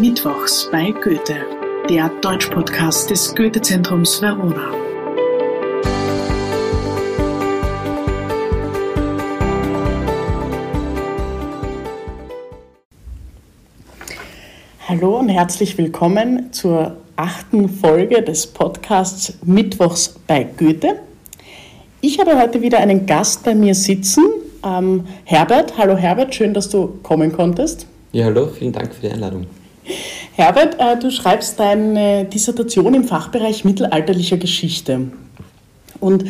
Mittwochs bei Goethe, der Deutsch-Podcast des Goethe-Zentrums Verona. Hallo und herzlich willkommen zur achten Folge des Podcasts Mittwochs bei Goethe. Ich habe heute wieder einen Gast bei mir sitzen, ähm, Herbert. Hallo Herbert, schön, dass du kommen konntest. Ja, hallo, vielen Dank für die Einladung. Herbert, äh, du schreibst deine Dissertation im Fachbereich mittelalterlicher Geschichte. Und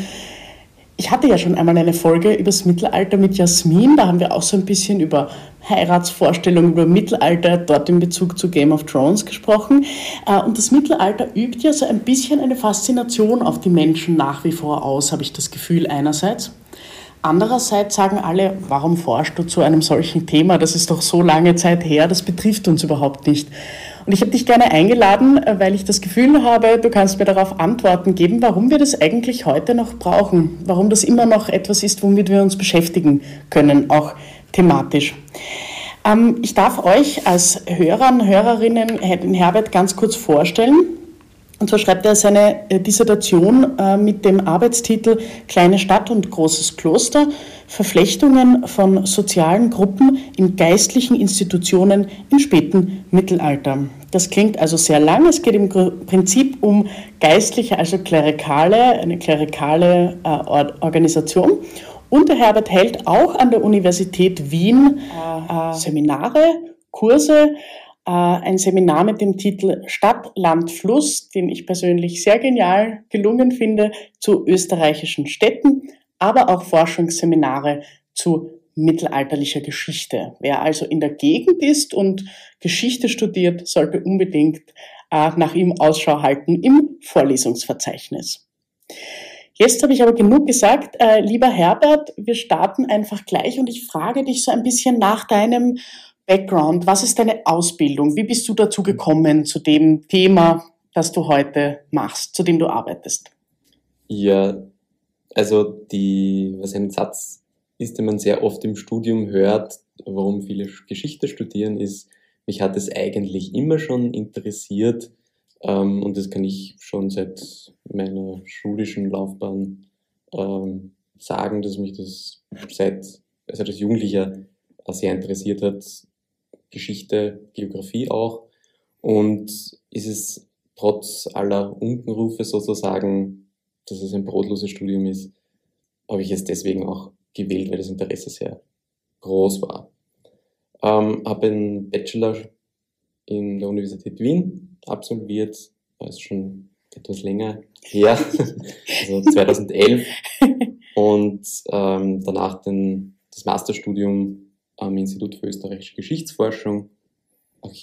ich hatte ja schon einmal eine Folge über das Mittelalter mit Jasmin. Da haben wir auch so ein bisschen über Heiratsvorstellungen, über Mittelalter, dort in Bezug zu Game of Thrones gesprochen. Äh, und das Mittelalter übt ja so ein bisschen eine Faszination auf die Menschen nach wie vor aus, habe ich das Gefühl einerseits. Andererseits sagen alle, warum forschst du zu einem solchen Thema? Das ist doch so lange Zeit her, das betrifft uns überhaupt nicht. Und ich habe dich gerne eingeladen, äh, weil ich das Gefühl habe, du kannst mir darauf Antworten geben, warum wir das eigentlich heute noch brauchen, warum das immer noch etwas ist, womit wir uns beschäftigen können, auch thematisch. Ähm, ich darf euch als Hörern, Hörerinnen den Herbert ganz kurz vorstellen. Und zwar schreibt er seine äh, Dissertation äh, mit dem Arbeitstitel Kleine Stadt und großes Kloster, Verflechtungen von sozialen Gruppen in geistlichen Institutionen im späten Mittelalter. Das klingt also sehr lang. Es geht im Prinzip um geistliche, also klerikale, eine klerikale äh, Organisation. Und der Herbert hält auch an der Universität Wien Seminare, Kurse äh, ein Seminar mit dem Titel Stadt, Land, Fluss, den ich persönlich sehr genial gelungen finde, zu österreichischen Städten, aber auch Forschungsseminare zu mittelalterlicher Geschichte. Wer also in der Gegend ist und Geschichte studiert, sollte unbedingt äh, nach ihm Ausschau halten im Vorlesungsverzeichnis. Jetzt habe ich aber genug gesagt. Äh, lieber Herbert, wir starten einfach gleich und ich frage dich so ein bisschen nach deinem Background? Was ist deine Ausbildung? Wie bist du dazu gekommen zu dem Thema, das du heute machst, zu dem du arbeitest? Ja, also die, was ein Satz ist, den man sehr oft im Studium hört, warum viele Geschichte studieren, ist, mich hat es eigentlich immer schon interessiert ähm, und das kann ich schon seit meiner schulischen Laufbahn ähm, sagen, dass mich das seit, also als Jugendlicher sehr interessiert hat, Geschichte, Geografie auch. Und ist es trotz aller Unkenrufe sozusagen, dass es ein brotloses Studium ist, habe ich es deswegen auch gewählt, weil das Interesse sehr groß war. Ähm, habe einen Bachelor in der Universität Wien absolviert, das ist schon etwas länger her, also 2011. Und ähm, danach den, das Masterstudium am Institut für österreichische Geschichtsforschung,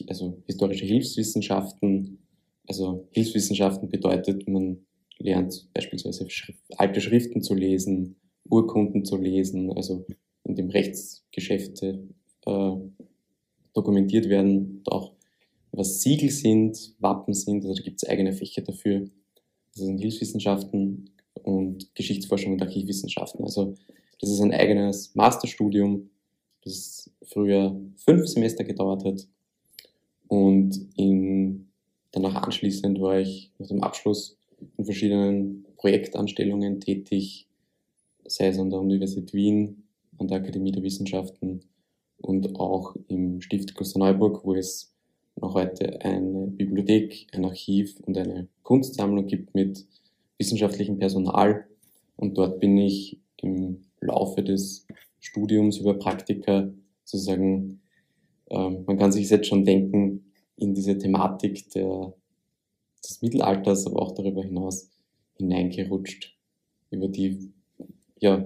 also historische Hilfswissenschaften. Also Hilfswissenschaften bedeutet, man lernt beispielsweise alte Schriften zu lesen, Urkunden zu lesen, also in dem Rechtsgeschäfte äh, dokumentiert werden, auch was Siegel sind, Wappen sind, also da gibt es eigene Fächer dafür. Das sind Hilfswissenschaften und Geschichtsforschung und Archivwissenschaften. Also das ist ein eigenes Masterstudium, das früher fünf Semester gedauert hat. Und in, danach anschließend war ich nach dem Abschluss in verschiedenen Projektanstellungen tätig, sei es an der Universität Wien, an der Akademie der Wissenschaften und auch im Stift Klosterneuburg, wo es noch heute eine Bibliothek, ein Archiv und eine Kunstsammlung gibt mit wissenschaftlichem Personal. Und dort bin ich im Laufe des Studiums über Praktika sozusagen, ähm, man kann sich jetzt schon denken, in diese Thematik der, des Mittelalters, aber auch darüber hinaus hineingerutscht, über die ja,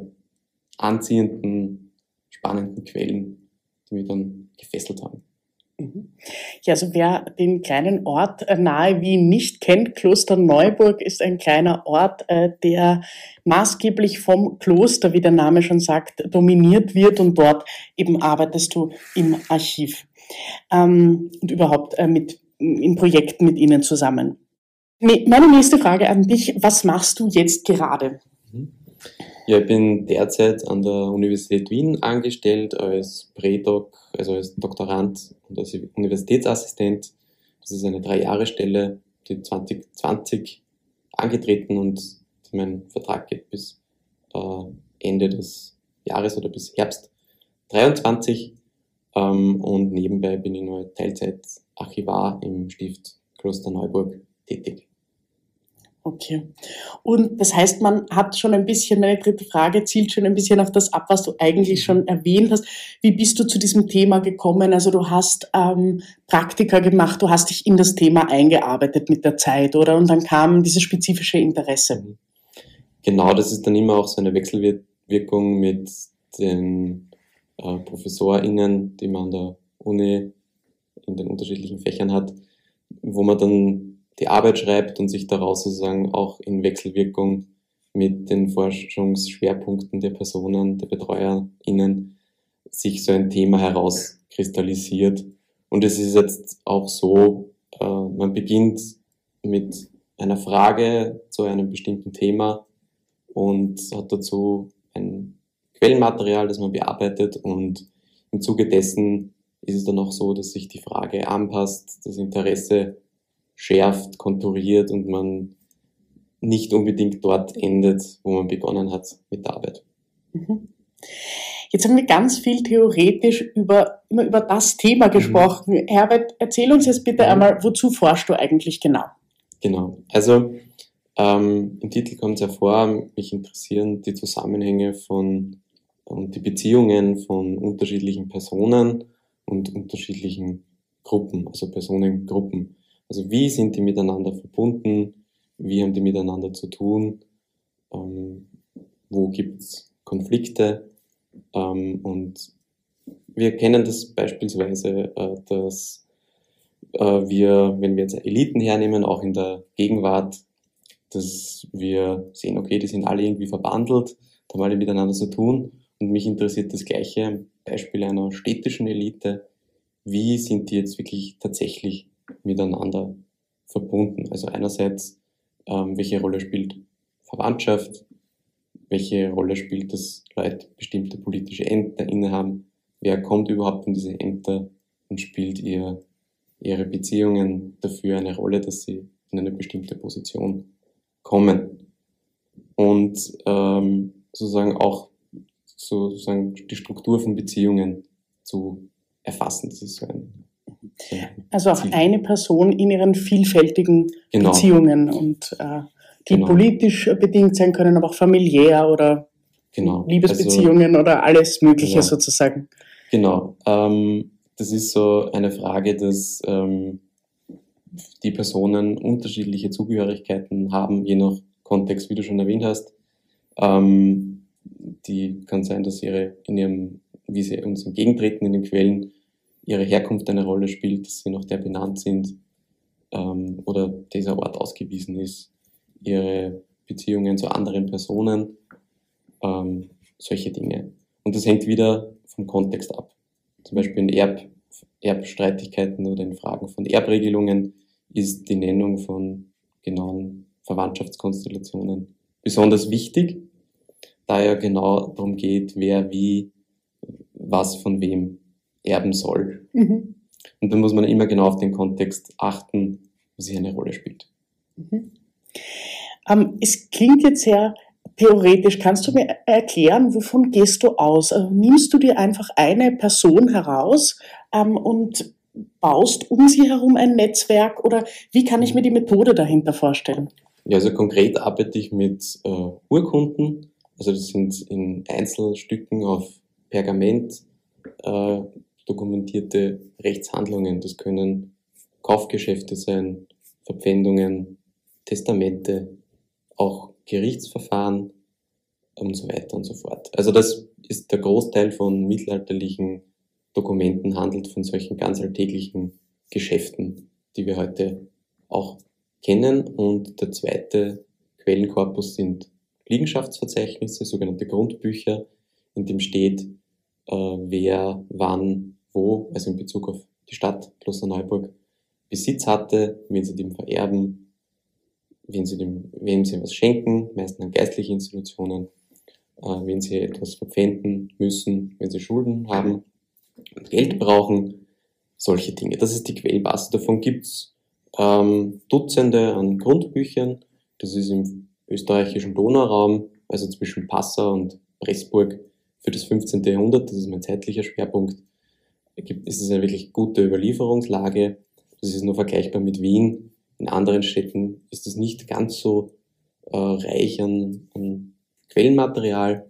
anziehenden, spannenden Quellen, die mich dann gefesselt haben. Mhm. Ja, also wer den kleinen Ort äh, nahe Wien nicht kennt, Kloster Neuburg ist ein kleiner Ort, äh, der maßgeblich vom Kloster, wie der Name schon sagt, dominiert wird und dort eben arbeitest du im Archiv ähm, und überhaupt äh, mit, in Projekten mit ihnen zusammen. Meine nächste Frage an dich, was machst du jetzt gerade? Mhm. Ja, ich bin derzeit an der Universität Wien angestellt als Prädoc, also als Doktorand und als Universitätsassistent Das ist eine Drei-Jahre-Stelle, die 2020 angetreten und mein Vertrag geht bis äh, Ende des Jahres oder bis Herbst 23. Ähm, und nebenbei bin ich nur Teilzeit-Archivar im Stift Klosterneuburg tätig. Okay. Und das heißt, man hat schon ein bisschen, meine dritte Frage zielt schon ein bisschen auf das ab, was du eigentlich schon erwähnt hast. Wie bist du zu diesem Thema gekommen? Also du hast ähm, Praktika gemacht, du hast dich in das Thema eingearbeitet mit der Zeit, oder? Und dann kam dieses spezifische Interesse. Mhm. Genau, das ist dann immer auch so eine Wechselwirkung mit den äh, ProfessorInnen, die man an der Uni in den unterschiedlichen Fächern hat, wo man dann die Arbeit schreibt und sich daraus sozusagen auch in Wechselwirkung mit den Forschungsschwerpunkten der Personen, der BetreuerInnen, sich so ein Thema herauskristallisiert. Und es ist jetzt auch so, äh, man beginnt mit einer Frage zu einem bestimmten Thema und hat dazu ein Quellenmaterial, das man bearbeitet und im Zuge dessen ist es dann auch so, dass sich die Frage anpasst, das Interesse schärft, konturiert und man nicht unbedingt dort endet, wo man begonnen hat mit der Arbeit. Mhm. Jetzt haben wir ganz viel theoretisch über, immer über das Thema mhm. gesprochen. Mhm. Herbert, erzähl uns jetzt bitte mhm. einmal, wozu forschst du eigentlich genau? Genau. Also ähm, im Titel kommt es ja vor, mich interessieren die Zusammenhänge von und die Beziehungen von unterschiedlichen Personen und unterschiedlichen Gruppen, also Personengruppen. Also wie sind die miteinander verbunden? Wie haben die miteinander zu tun? Ähm, wo gibt's Konflikte? Ähm, und wir kennen das beispielsweise, äh, dass äh, wir, wenn wir jetzt Eliten hernehmen, auch in der Gegenwart, dass wir sehen, okay, die sind alle irgendwie verbandelt, haben alle miteinander zu tun. Und mich interessiert das gleiche Beispiel einer städtischen Elite. Wie sind die jetzt wirklich tatsächlich miteinander verbunden. Also einerseits, ähm, welche Rolle spielt Verwandtschaft, welche Rolle spielt, dass Leute bestimmte politische Ämter innehaben, wer kommt überhaupt in diese Ämter und spielt ihr, ihre Beziehungen dafür eine Rolle, dass sie in eine bestimmte Position kommen. Und ähm, sozusagen auch sozusagen die Struktur von Beziehungen zu erfassen. Das ist so ein also auch eine Person in ihren vielfältigen genau. Beziehungen und äh, die genau. politisch bedingt sein können, aber auch familiär oder genau. Liebesbeziehungen also, oder alles Mögliche genau. sozusagen. Genau. Ähm, das ist so eine Frage, dass ähm, die Personen unterschiedliche Zugehörigkeiten haben, je nach Kontext, wie du schon erwähnt hast. Ähm, die kann sein, dass ihre in ihrem, wie sie uns entgegentreten in den Quellen, ihre Herkunft eine Rolle spielt, dass sie nach der benannt sind ähm, oder dieser Ort ausgewiesen ist, ihre Beziehungen zu anderen Personen, ähm, solche Dinge. Und das hängt wieder vom Kontext ab. Zum Beispiel in Erb, Erbstreitigkeiten oder in Fragen von Erbregelungen ist die Nennung von genauen Verwandtschaftskonstellationen besonders wichtig, da ja genau darum geht, wer wie was von wem erben soll. Mhm. Und dann muss man immer genau auf den Kontext achten, was hier eine Rolle spielt. Mhm. Ähm, es klingt jetzt sehr theoretisch. Kannst du mir erklären, wovon gehst du aus? Also nimmst du dir einfach eine Person heraus ähm, und baust um sie herum ein Netzwerk oder wie kann ich mir die Methode dahinter vorstellen? Ja, also konkret arbeite ich mit äh, Urkunden. Also das sind in Einzelstücken auf Pergament äh, dokumentierte Rechtshandlungen. Das können Kaufgeschäfte sein, Verpfändungen, Testamente, auch Gerichtsverfahren und so weiter und so fort. Also das ist der Großteil von mittelalterlichen Dokumenten handelt von solchen ganz alltäglichen Geschäften, die wir heute auch kennen. Und der zweite Quellenkorpus sind Liegenschaftsverzeichnisse, sogenannte Grundbücher, in dem steht, äh, wer wann wo, also in Bezug auf die Stadt Klosterneuburg, Besitz hatte, wen sie dem vererben, wen sie dem, wem sie was schenken, meistens an geistliche Institutionen, äh, wenn sie etwas verpfänden müssen, wenn sie Schulden haben und Geld brauchen, solche Dinge. Das ist die Quellbasis. Davon gibt's ähm, Dutzende an Grundbüchern. Das ist im österreichischen Donauraum, also zwischen Passau und Pressburg für das 15. Jahrhundert. Das ist mein zeitlicher Schwerpunkt. Ist es eine wirklich gute Überlieferungslage. Das ist nur vergleichbar mit Wien. In anderen Städten ist es nicht ganz so äh, reich an, an Quellenmaterial,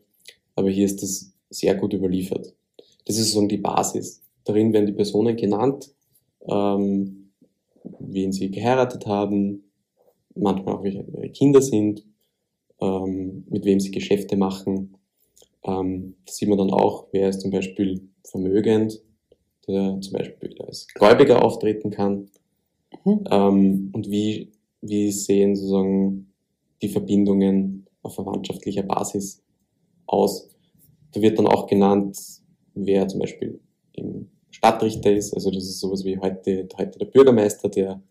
aber hier ist es sehr gut überliefert. Das ist sozusagen die Basis. Darin werden die Personen genannt, ähm, wen sie geheiratet haben, manchmal auch welche Kinder sind, ähm, mit wem sie Geschäfte machen. Ähm, das sieht man dann auch, wer ist zum Beispiel vermögend, der zum Beispiel als Gläubiger auftreten kann. Mhm. Ähm, und wie, wie sehen sozusagen die Verbindungen auf verwandtschaftlicher Basis aus. Da wird dann auch genannt, wer zum Beispiel im Stadtrichter ist. Also das ist sowas wie heute, heute der Bürgermeister, der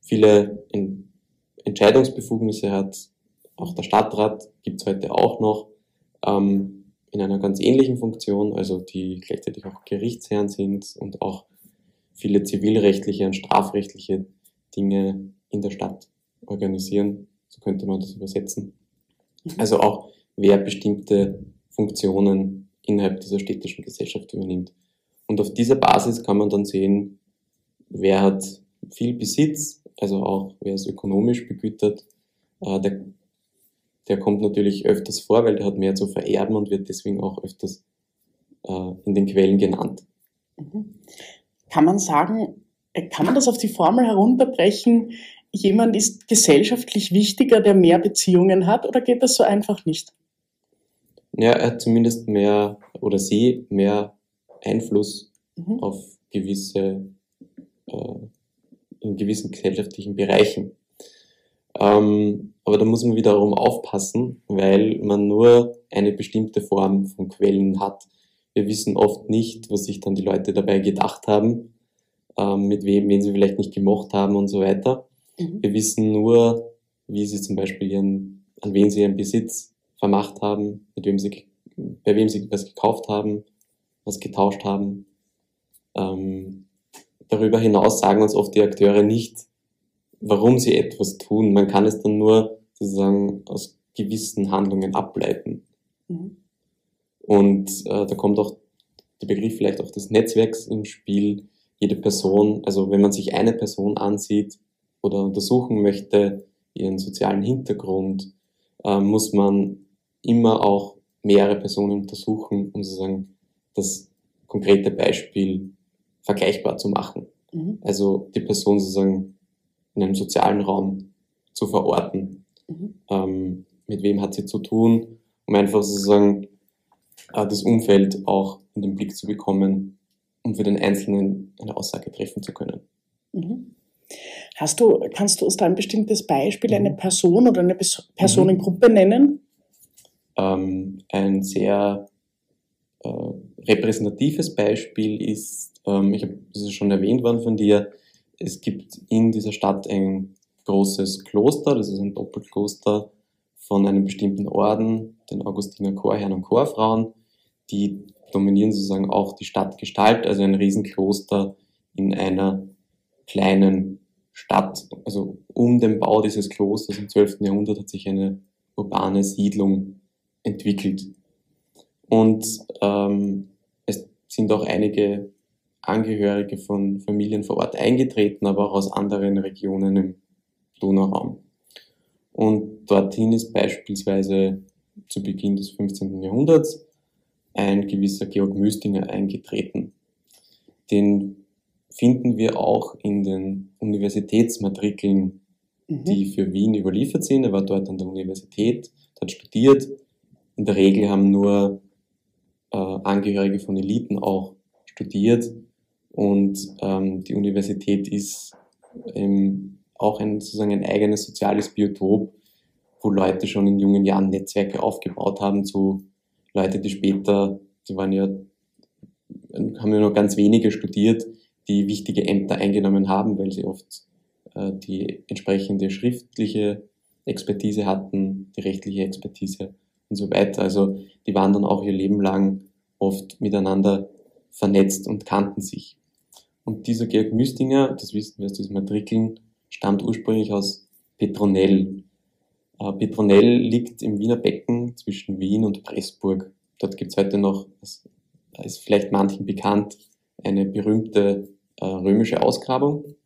viele Entscheidungsbefugnisse hat. Auch der Stadtrat gibt es heute auch noch ähm, in einer ganz ähnlichen Funktion, also die gleichzeitig auch Gerichtsherren sind und auch viele zivilrechtliche und strafrechtliche Dinge in der Stadt organisieren. So könnte man das übersetzen. Mhm. Also auch wer bestimmte Funktionen innerhalb dieser städtischen Gesellschaft übernimmt. Und auf dieser Basis kann man dann sehen, wer hat viel Besitz, also auch wer ist ökonomisch begütert. Äh, der, kommt natürlich öfters vor, weil der hat mehr zu vererben und wird deswegen auch öfters äh, in den Quellen genannt. Mhm. Kann man sagen, äh, kann man das auf die Formel herunterbrechen, jemand ist gesellschaftlich wichtiger, der mehr Beziehungen hat, oder geht das so einfach nicht? Ja, er hat zumindest mehr oder sie mehr Einfluss mhm. auf gewisse, äh, in gewissen gesellschaftlichen Bereichen. Ähm, aber da muss man wiederum aufpassen, weil man nur eine bestimmte Form von Quellen hat. Wir wissen oft nicht, was sich dann die Leute dabei gedacht haben, ähm, mit wem, wen sie vielleicht nicht gemocht haben und so weiter. Mhm. Wir wissen nur, wie sie zum Beispiel ihren, an wen sie ihren Besitz vermacht haben, mit wem sie, bei wem sie was gekauft haben, was getauscht haben. Ähm, darüber hinaus sagen uns oft die Akteure nicht, warum sie etwas tun. Man kann es dann nur sozusagen aus gewissen Handlungen ableiten. Mhm. Und äh, da kommt auch der Begriff vielleicht auch des Netzwerks ins Spiel. Jede Person, also wenn man sich eine Person ansieht oder untersuchen möchte, ihren sozialen Hintergrund, äh, muss man immer auch mehrere Personen untersuchen, um sozusagen das konkrete Beispiel vergleichbar zu machen. Mhm. Also die Person sozusagen in einem sozialen Raum zu verorten. Mhm. Ähm, mit wem hat sie zu tun, um einfach sozusagen äh, das Umfeld auch in den Blick zu bekommen, um für den Einzelnen eine Aussage treffen zu können. Mhm. Hast du, kannst du uns da ein bestimmtes Beispiel, eine mhm. Person oder eine Personengruppe mhm. nennen? Ähm, ein sehr äh, repräsentatives Beispiel ist, ähm, ich habe das ist schon erwähnt worden von dir, es gibt in dieser Stadt ein großes Kloster, das ist ein Doppelkloster von einem bestimmten Orden, den Augustiner Chorherren und Chorfrauen, die dominieren sozusagen auch die Stadtgestalt, also ein Riesenkloster in einer kleinen Stadt. Also um den Bau dieses Klosters im 12. Jahrhundert hat sich eine urbane Siedlung entwickelt. Und ähm, es sind auch einige Angehörige von Familien vor Ort eingetreten, aber auch aus anderen Regionen im Donauraum. Und dorthin ist beispielsweise zu Beginn des 15. Jahrhunderts ein gewisser Georg Müstinger eingetreten. Den finden wir auch in den Universitätsmatrikeln, mhm. die für Wien überliefert sind. Er war dort an der Universität, hat studiert. In der Regel haben nur äh, Angehörige von Eliten auch studiert und ähm, die Universität ist ähm, auch ein, sozusagen ein eigenes soziales Biotop, wo Leute schon in jungen Jahren Netzwerke aufgebaut haben zu Leute, die später, die waren ja, haben ja noch ganz wenige studiert, die wichtige Ämter eingenommen haben, weil sie oft äh, die entsprechende schriftliche Expertise hatten, die rechtliche Expertise und so weiter. Also die waren dann auch ihr Leben lang oft miteinander vernetzt und kannten sich. Und dieser Georg Müstinger, das wissen wir aus diesen Matrikeln, stammt ursprünglich aus Petronell. Äh, Petronell liegt im Wiener Becken zwischen Wien und Pressburg. Dort gibt es heute noch, das ist vielleicht manchen bekannt, eine berühmte äh, römische Ausgrabung.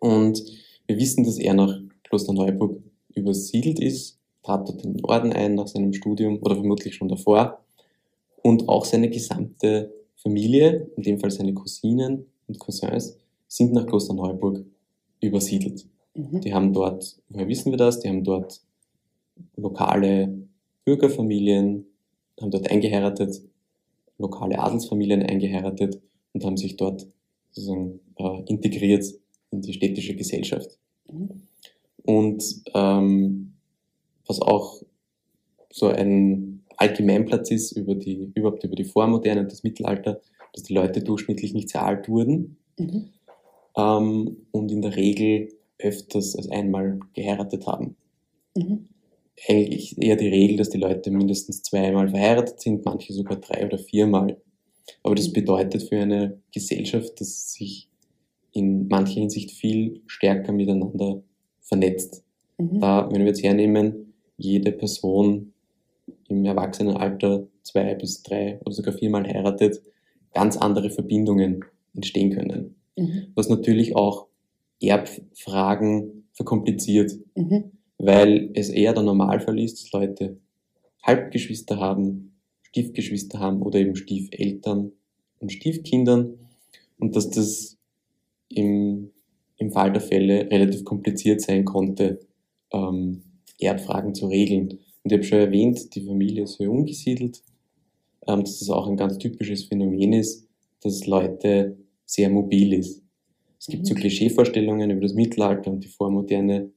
Und wir wissen, dass er nach Klosterneuburg übersiedelt ist, trat dort in den Orden ein nach seinem Studium oder vermutlich schon davor. Und auch seine gesamte Familie, in dem Fall seine Cousinen und Cousins, sind nach Klosterneuburg übersiedelt. Mhm. Die haben dort, woher wissen wir das? Die haben dort lokale Bürgerfamilien, haben dort eingeheiratet, lokale Adelsfamilien eingeheiratet und haben sich dort sozusagen äh, integriert in die städtische Gesellschaft. Mhm. Und ähm, was auch so ein Allgemeinplatz ist über die, überhaupt über die Vormoderne und das Mittelalter, dass die Leute durchschnittlich nicht sehr alt wurden mhm. ähm, und in der Regel öfters als einmal geheiratet haben. Mhm. Eigentlich eher die Regel, dass die Leute mindestens zweimal verheiratet sind, manche sogar drei oder viermal. Aber das mhm. bedeutet für eine Gesellschaft, dass sich in mancher Hinsicht viel stärker miteinander vernetzt. Mhm. Da, wenn wir jetzt hernehmen, jede Person im Erwachsenenalter zwei bis drei oder sogar viermal heiratet, ganz andere Verbindungen entstehen können. Mhm. Was natürlich auch Erbfragen verkompliziert, mhm. weil es eher der Normalfall ist, dass Leute Halbgeschwister haben, Stiefgeschwister haben oder eben Stiefeltern und Stiefkindern und dass das im, im Fall der Fälle relativ kompliziert sein konnte, ähm, Erbfragen zu regeln. Und ich habe schon erwähnt, die Familie ist sehr umgesiedelt, ähm, dass das auch ein ganz typisches Phänomen ist, dass Leute sehr mobil ist. Es gibt so mhm. Klischeevorstellungen über das Mittelalter und die Vormoderne,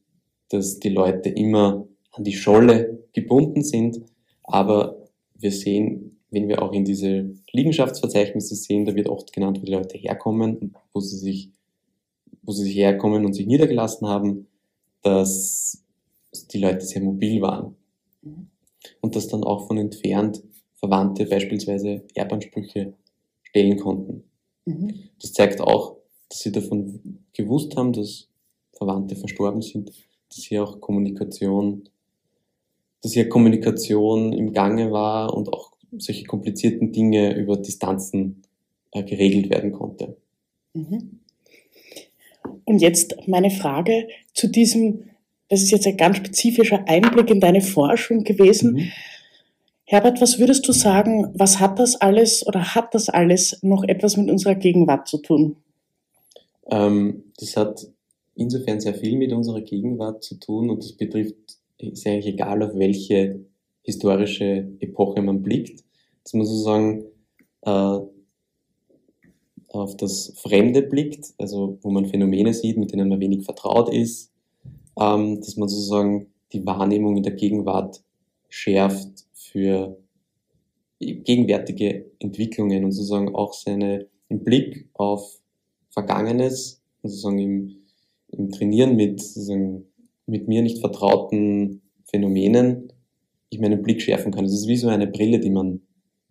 dass die Leute immer an die Scholle gebunden sind, aber wir sehen, wenn wir auch in diese Liegenschaftsverzeichnisse sehen, da wird oft genannt, wo die Leute herkommen und wo sie sich, wo sie sich herkommen und sich niedergelassen haben, dass die Leute sehr mobil waren. Mhm. Und dass dann auch von entfernt Verwandte beispielsweise Erbansprüche stellen konnten. Mhm. Das zeigt auch, dass sie davon gewusst haben, dass Verwandte verstorben sind, dass hier auch Kommunikation, dass hier Kommunikation im Gange war und auch solche komplizierten Dinge über Distanzen äh, geregelt werden konnte. Mhm. Und jetzt meine Frage zu diesem das ist jetzt ein ganz spezifischer Einblick in deine Forschung gewesen. Mhm. Herbert, was würdest du sagen, was hat das alles oder hat das alles noch etwas mit unserer Gegenwart zu tun? Ähm, das hat insofern sehr viel mit unserer Gegenwart zu tun und das betrifft, ist eigentlich egal, auf welche historische Epoche man blickt, dass man sozusagen äh, auf das Fremde blickt, also wo man Phänomene sieht, mit denen man wenig vertraut ist, ähm, dass man sozusagen die Wahrnehmung in der Gegenwart schärft für gegenwärtige Entwicklungen und sozusagen auch seine im Blick auf Vergangenes sozusagen im, im Trainieren mit sozusagen mit mir nicht vertrauten Phänomenen ich meinen Blick schärfen kann. Es ist wie so eine Brille, die man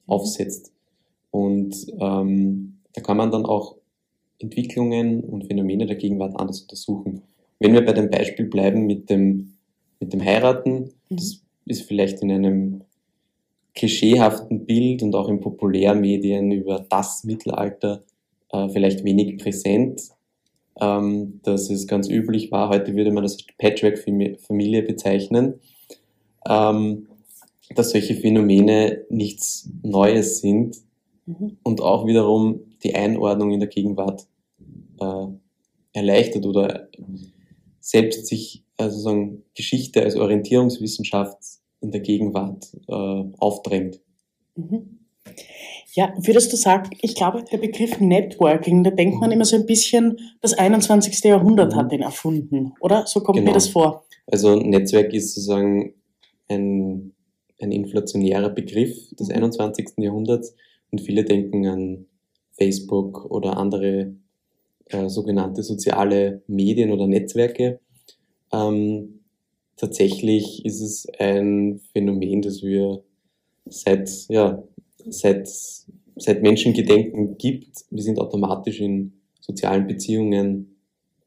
aufsetzt. Und ähm, da kann man dann auch Entwicklungen und Phänomene der Gegenwart anders untersuchen. Wenn wir bei dem Beispiel bleiben mit dem, mit dem Heiraten, mhm. das ist vielleicht in einem klischeehaften Bild und auch in Populärmedien über das Mittelalter äh, vielleicht wenig präsent, ähm, dass es ganz üblich. War, heute würde man das Patchwork-Familie bezeichnen, ähm, dass solche Phänomene nichts Neues sind mhm. und auch wiederum die Einordnung in der Gegenwart äh, erleichtert oder selbst sich also sagen, Geschichte als Orientierungswissenschaft in der Gegenwart äh, aufdrängt. Mhm. Ja, würdest du sagen, ich glaube, der Begriff Networking, da denkt man mhm. immer so ein bisschen, das 21. Jahrhundert mhm. hat den erfunden, oder? So kommt genau. mir das vor. Also Netzwerk ist sozusagen ein, ein inflationärer Begriff des 21. Mhm. Jahrhunderts und viele denken an Facebook oder andere äh, sogenannte soziale Medien oder Netzwerke. Ähm, tatsächlich ist es ein Phänomen, das wir seit, ja, seit, seit Menschengedenken gibt. Wir sind automatisch in sozialen Beziehungen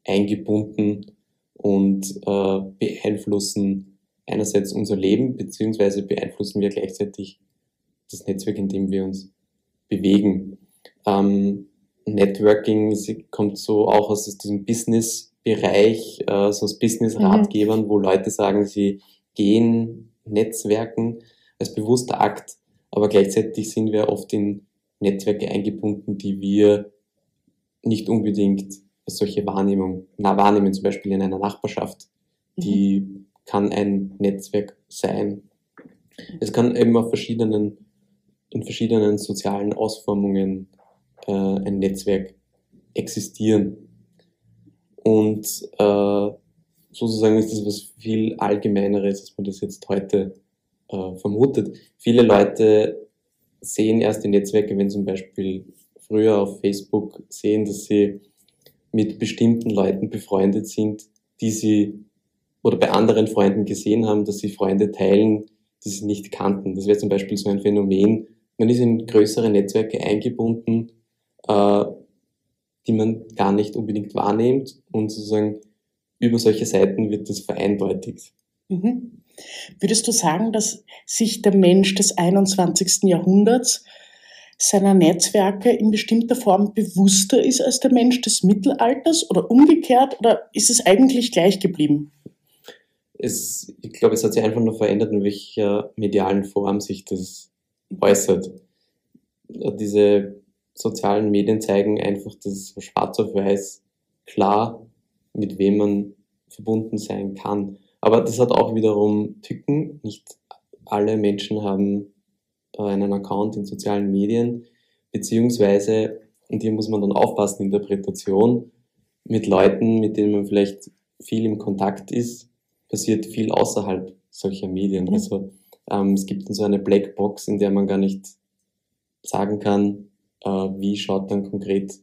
eingebunden und äh, beeinflussen einerseits unser Leben, beziehungsweise beeinflussen wir gleichzeitig das Netzwerk, in dem wir uns bewegen. Ähm, Networking kommt so auch aus diesem Business-Bereich, äh, so Business-Ratgebern, mhm. wo Leute sagen, sie gehen Netzwerken als bewusster Akt, aber gleichzeitig sind wir oft in Netzwerke eingebunden, die wir nicht unbedingt als solche Wahrnehmung, na, wahrnehmen, zum Beispiel in einer Nachbarschaft. Mhm. Die kann ein Netzwerk sein. Es kann eben auf verschiedenen, in verschiedenen sozialen Ausformungen äh, ein Netzwerk existieren. Und äh, sozusagen ist das was viel Allgemeineres, als man das jetzt heute äh, vermutet. Viele Leute sehen erst die Netzwerke, wenn zum Beispiel früher auf Facebook sehen, dass sie mit bestimmten Leuten befreundet sind, die sie oder bei anderen Freunden gesehen haben, dass sie Freunde teilen, die sie nicht kannten. Das wäre zum Beispiel so ein Phänomen. Man ist in größere Netzwerke eingebunden, äh, die man gar nicht unbedingt wahrnimmt und sozusagen über solche Seiten wird das vereindeutigt. Mhm. Würdest du sagen, dass sich der Mensch des 21. Jahrhunderts seiner Netzwerke in bestimmter Form bewusster ist als der Mensch des Mittelalters oder umgekehrt oder ist es eigentlich gleich geblieben? Es, ich glaube, es hat sich einfach nur verändert, in welcher medialen Form sich das äußert. Diese sozialen Medien zeigen einfach das schwarz auf weiß klar, mit wem man verbunden sein kann. Aber das hat auch wiederum Tücken. Nicht alle Menschen haben äh, einen Account in sozialen Medien, beziehungsweise, und hier muss man dann aufpassen, Interpretation, mit Leuten, mit denen man vielleicht viel im Kontakt ist, passiert viel außerhalb solcher Medien. Mhm. Also ähm, es gibt so eine Blackbox, in der man gar nicht sagen kann, äh, wie schaut dann konkret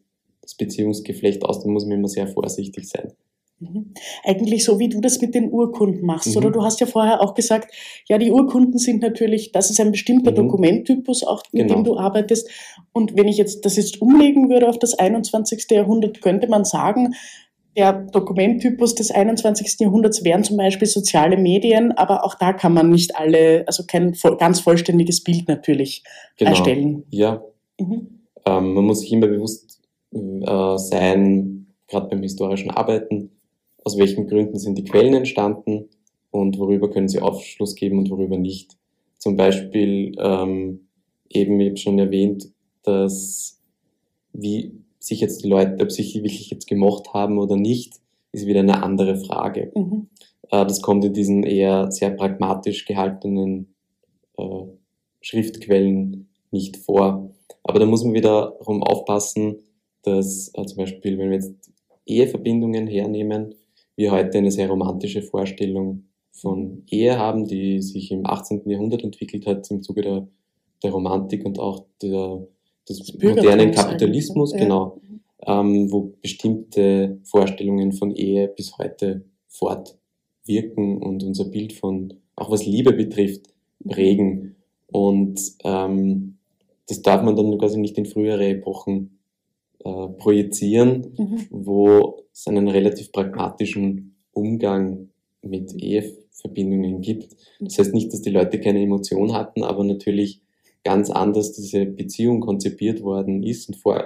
das Beziehungsgeflecht aus. Da muss man immer sehr vorsichtig sein. Mhm. Eigentlich so, wie du das mit den Urkunden machst, mhm. oder? Du hast ja vorher auch gesagt, ja, die Urkunden sind natürlich, das ist ein bestimmter mhm. Dokumenttypus, auch mit genau. dem du arbeitest. Und wenn ich jetzt das jetzt umlegen würde auf das 21. Jahrhundert, könnte man sagen, der Dokumenttypus des 21. Jahrhunderts wären zum Beispiel soziale Medien, aber auch da kann man nicht alle, also kein ganz vollständiges Bild natürlich genau. erstellen. Ja. Mhm. Ähm, man muss sich immer bewusst äh, sein, gerade beim historischen Arbeiten, aus welchen Gründen sind die Quellen entstanden und worüber können sie Aufschluss geben und worüber nicht. Zum Beispiel ähm, eben, ich habe schon erwähnt, dass wie sich jetzt die Leute, ob sich wirklich jetzt gemocht haben oder nicht, ist wieder eine andere Frage. Mhm. Äh, das kommt in diesen eher sehr pragmatisch gehaltenen äh, Schriftquellen nicht vor. Aber da muss man wiederum aufpassen, dass äh, zum Beispiel, wenn wir jetzt Eheverbindungen hernehmen, wir heute eine sehr romantische Vorstellung von Ehe haben, die sich im 18. Jahrhundert entwickelt hat im Zuge der, der Romantik und auch der, des modernen Kapitalismus, ja. genau, ähm, wo bestimmte Vorstellungen von Ehe bis heute fortwirken und unser Bild von, auch was Liebe betrifft, prägen. Und ähm, das darf man dann quasi nicht in frühere Epochen äh, projizieren, mhm. wo es einen relativ pragmatischen Umgang mit Eheverbindungen gibt. Das heißt nicht, dass die Leute keine Emotion hatten, aber natürlich ganz anders diese Beziehung konzipiert worden ist und vor,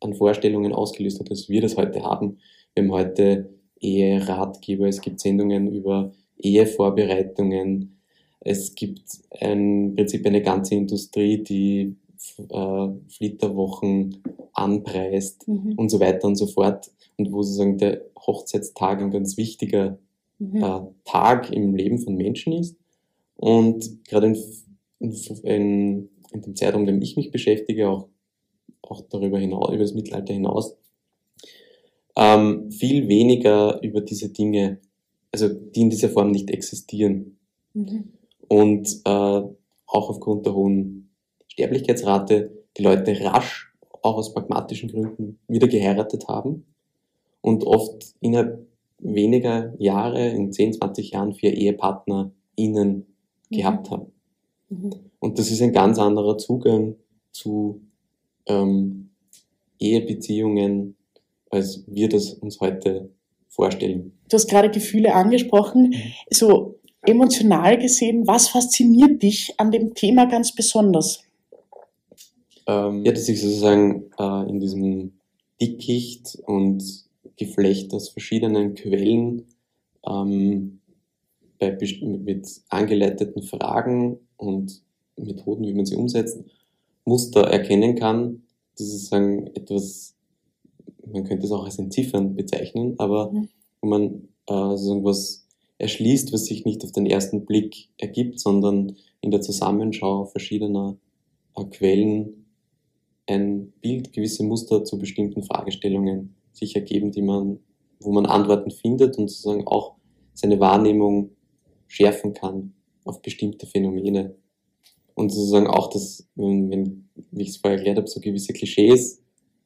an Vorstellungen ausgelöst hat, als wir das heute haben. Wir haben heute Eheratgeber, es gibt Sendungen über Ehevorbereitungen, es gibt ein, im Prinzip eine ganze Industrie, die äh, Flitterwochen anpreist mhm. und so weiter und so fort. Und wo sozusagen der Hochzeitstag ein ganz wichtiger mhm. äh, Tag im Leben von Menschen ist. Und gerade in, in, in, dem Zeitraum, in dem ich mich beschäftige, auch, auch darüber hinaus, über das Mittelalter hinaus, ähm, viel weniger über diese Dinge, also die in dieser Form nicht existieren. Mhm. Und äh, auch aufgrund der hohen Sterblichkeitsrate die Leute rasch, auch aus pragmatischen Gründen, wieder geheiratet haben und oft innerhalb weniger Jahre, in 10, 20 Jahren, vier Ehepartner innen mhm. gehabt haben. Mhm. Und das ist ein ganz anderer Zugang zu ähm, Ehebeziehungen, als wir das uns heute vorstellen. Du hast gerade Gefühle angesprochen. Mhm. So emotional gesehen, was fasziniert dich an dem Thema ganz besonders? Ähm, ja, dass ich sozusagen äh, in diesem Dickicht und Geflecht aus verschiedenen Quellen ähm, bei, mit angeleiteten Fragen und Methoden, wie man sie umsetzt, Muster erkennen kann. Das ist sozusagen etwas, man könnte es auch als Entziffern bezeichnen, aber mhm. wo man äh, sozusagen was erschließt, was sich nicht auf den ersten Blick ergibt, sondern in der Zusammenschau verschiedener äh, Quellen ein Bild, gewisse Muster zu bestimmten Fragestellungen sich ergeben, die man, wo man Antworten findet und sozusagen auch seine Wahrnehmung schärfen kann auf bestimmte Phänomene. Und sozusagen auch, dass, wenn, wenn wie ich es vorher erklärt habe, so gewisse Klischees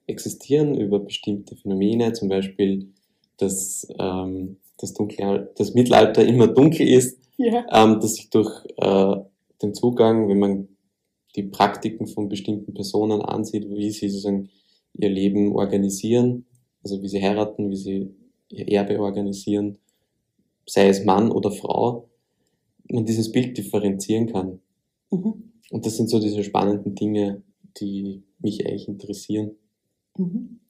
existieren über bestimmte Phänomene, zum Beispiel, dass ähm, das, Dunkle, das Mittelalter immer dunkel ist, ja. ähm, dass sich durch äh, den Zugang, wenn man die Praktiken von bestimmten Personen ansieht, wie sie sozusagen ihr Leben organisieren, also wie sie heiraten, wie sie ihr Erbe organisieren, sei es Mann oder Frau, man dieses Bild differenzieren kann. Mhm. Und das sind so diese spannenden Dinge, die mich eigentlich interessieren. Mhm.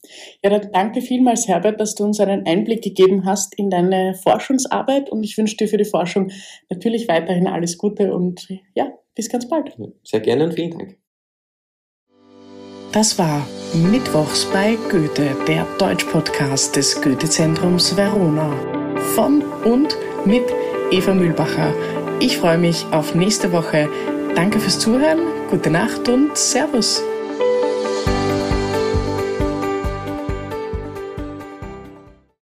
Ja, danke vielmals, Herbert, dass du uns einen Einblick gegeben hast in deine Forschungsarbeit und ich wünsche dir für die Forschung natürlich weiterhin alles Gute und ja, bis ganz bald. Sehr gerne und vielen Dank. Das war Mittwochs bei Goethe, der Deutsch-Podcast des Goethe-Zentrums Verona. Von und mit Eva Mühlbacher. Ich freue mich auf nächste Woche. Danke fürs Zuhören, gute Nacht und Servus.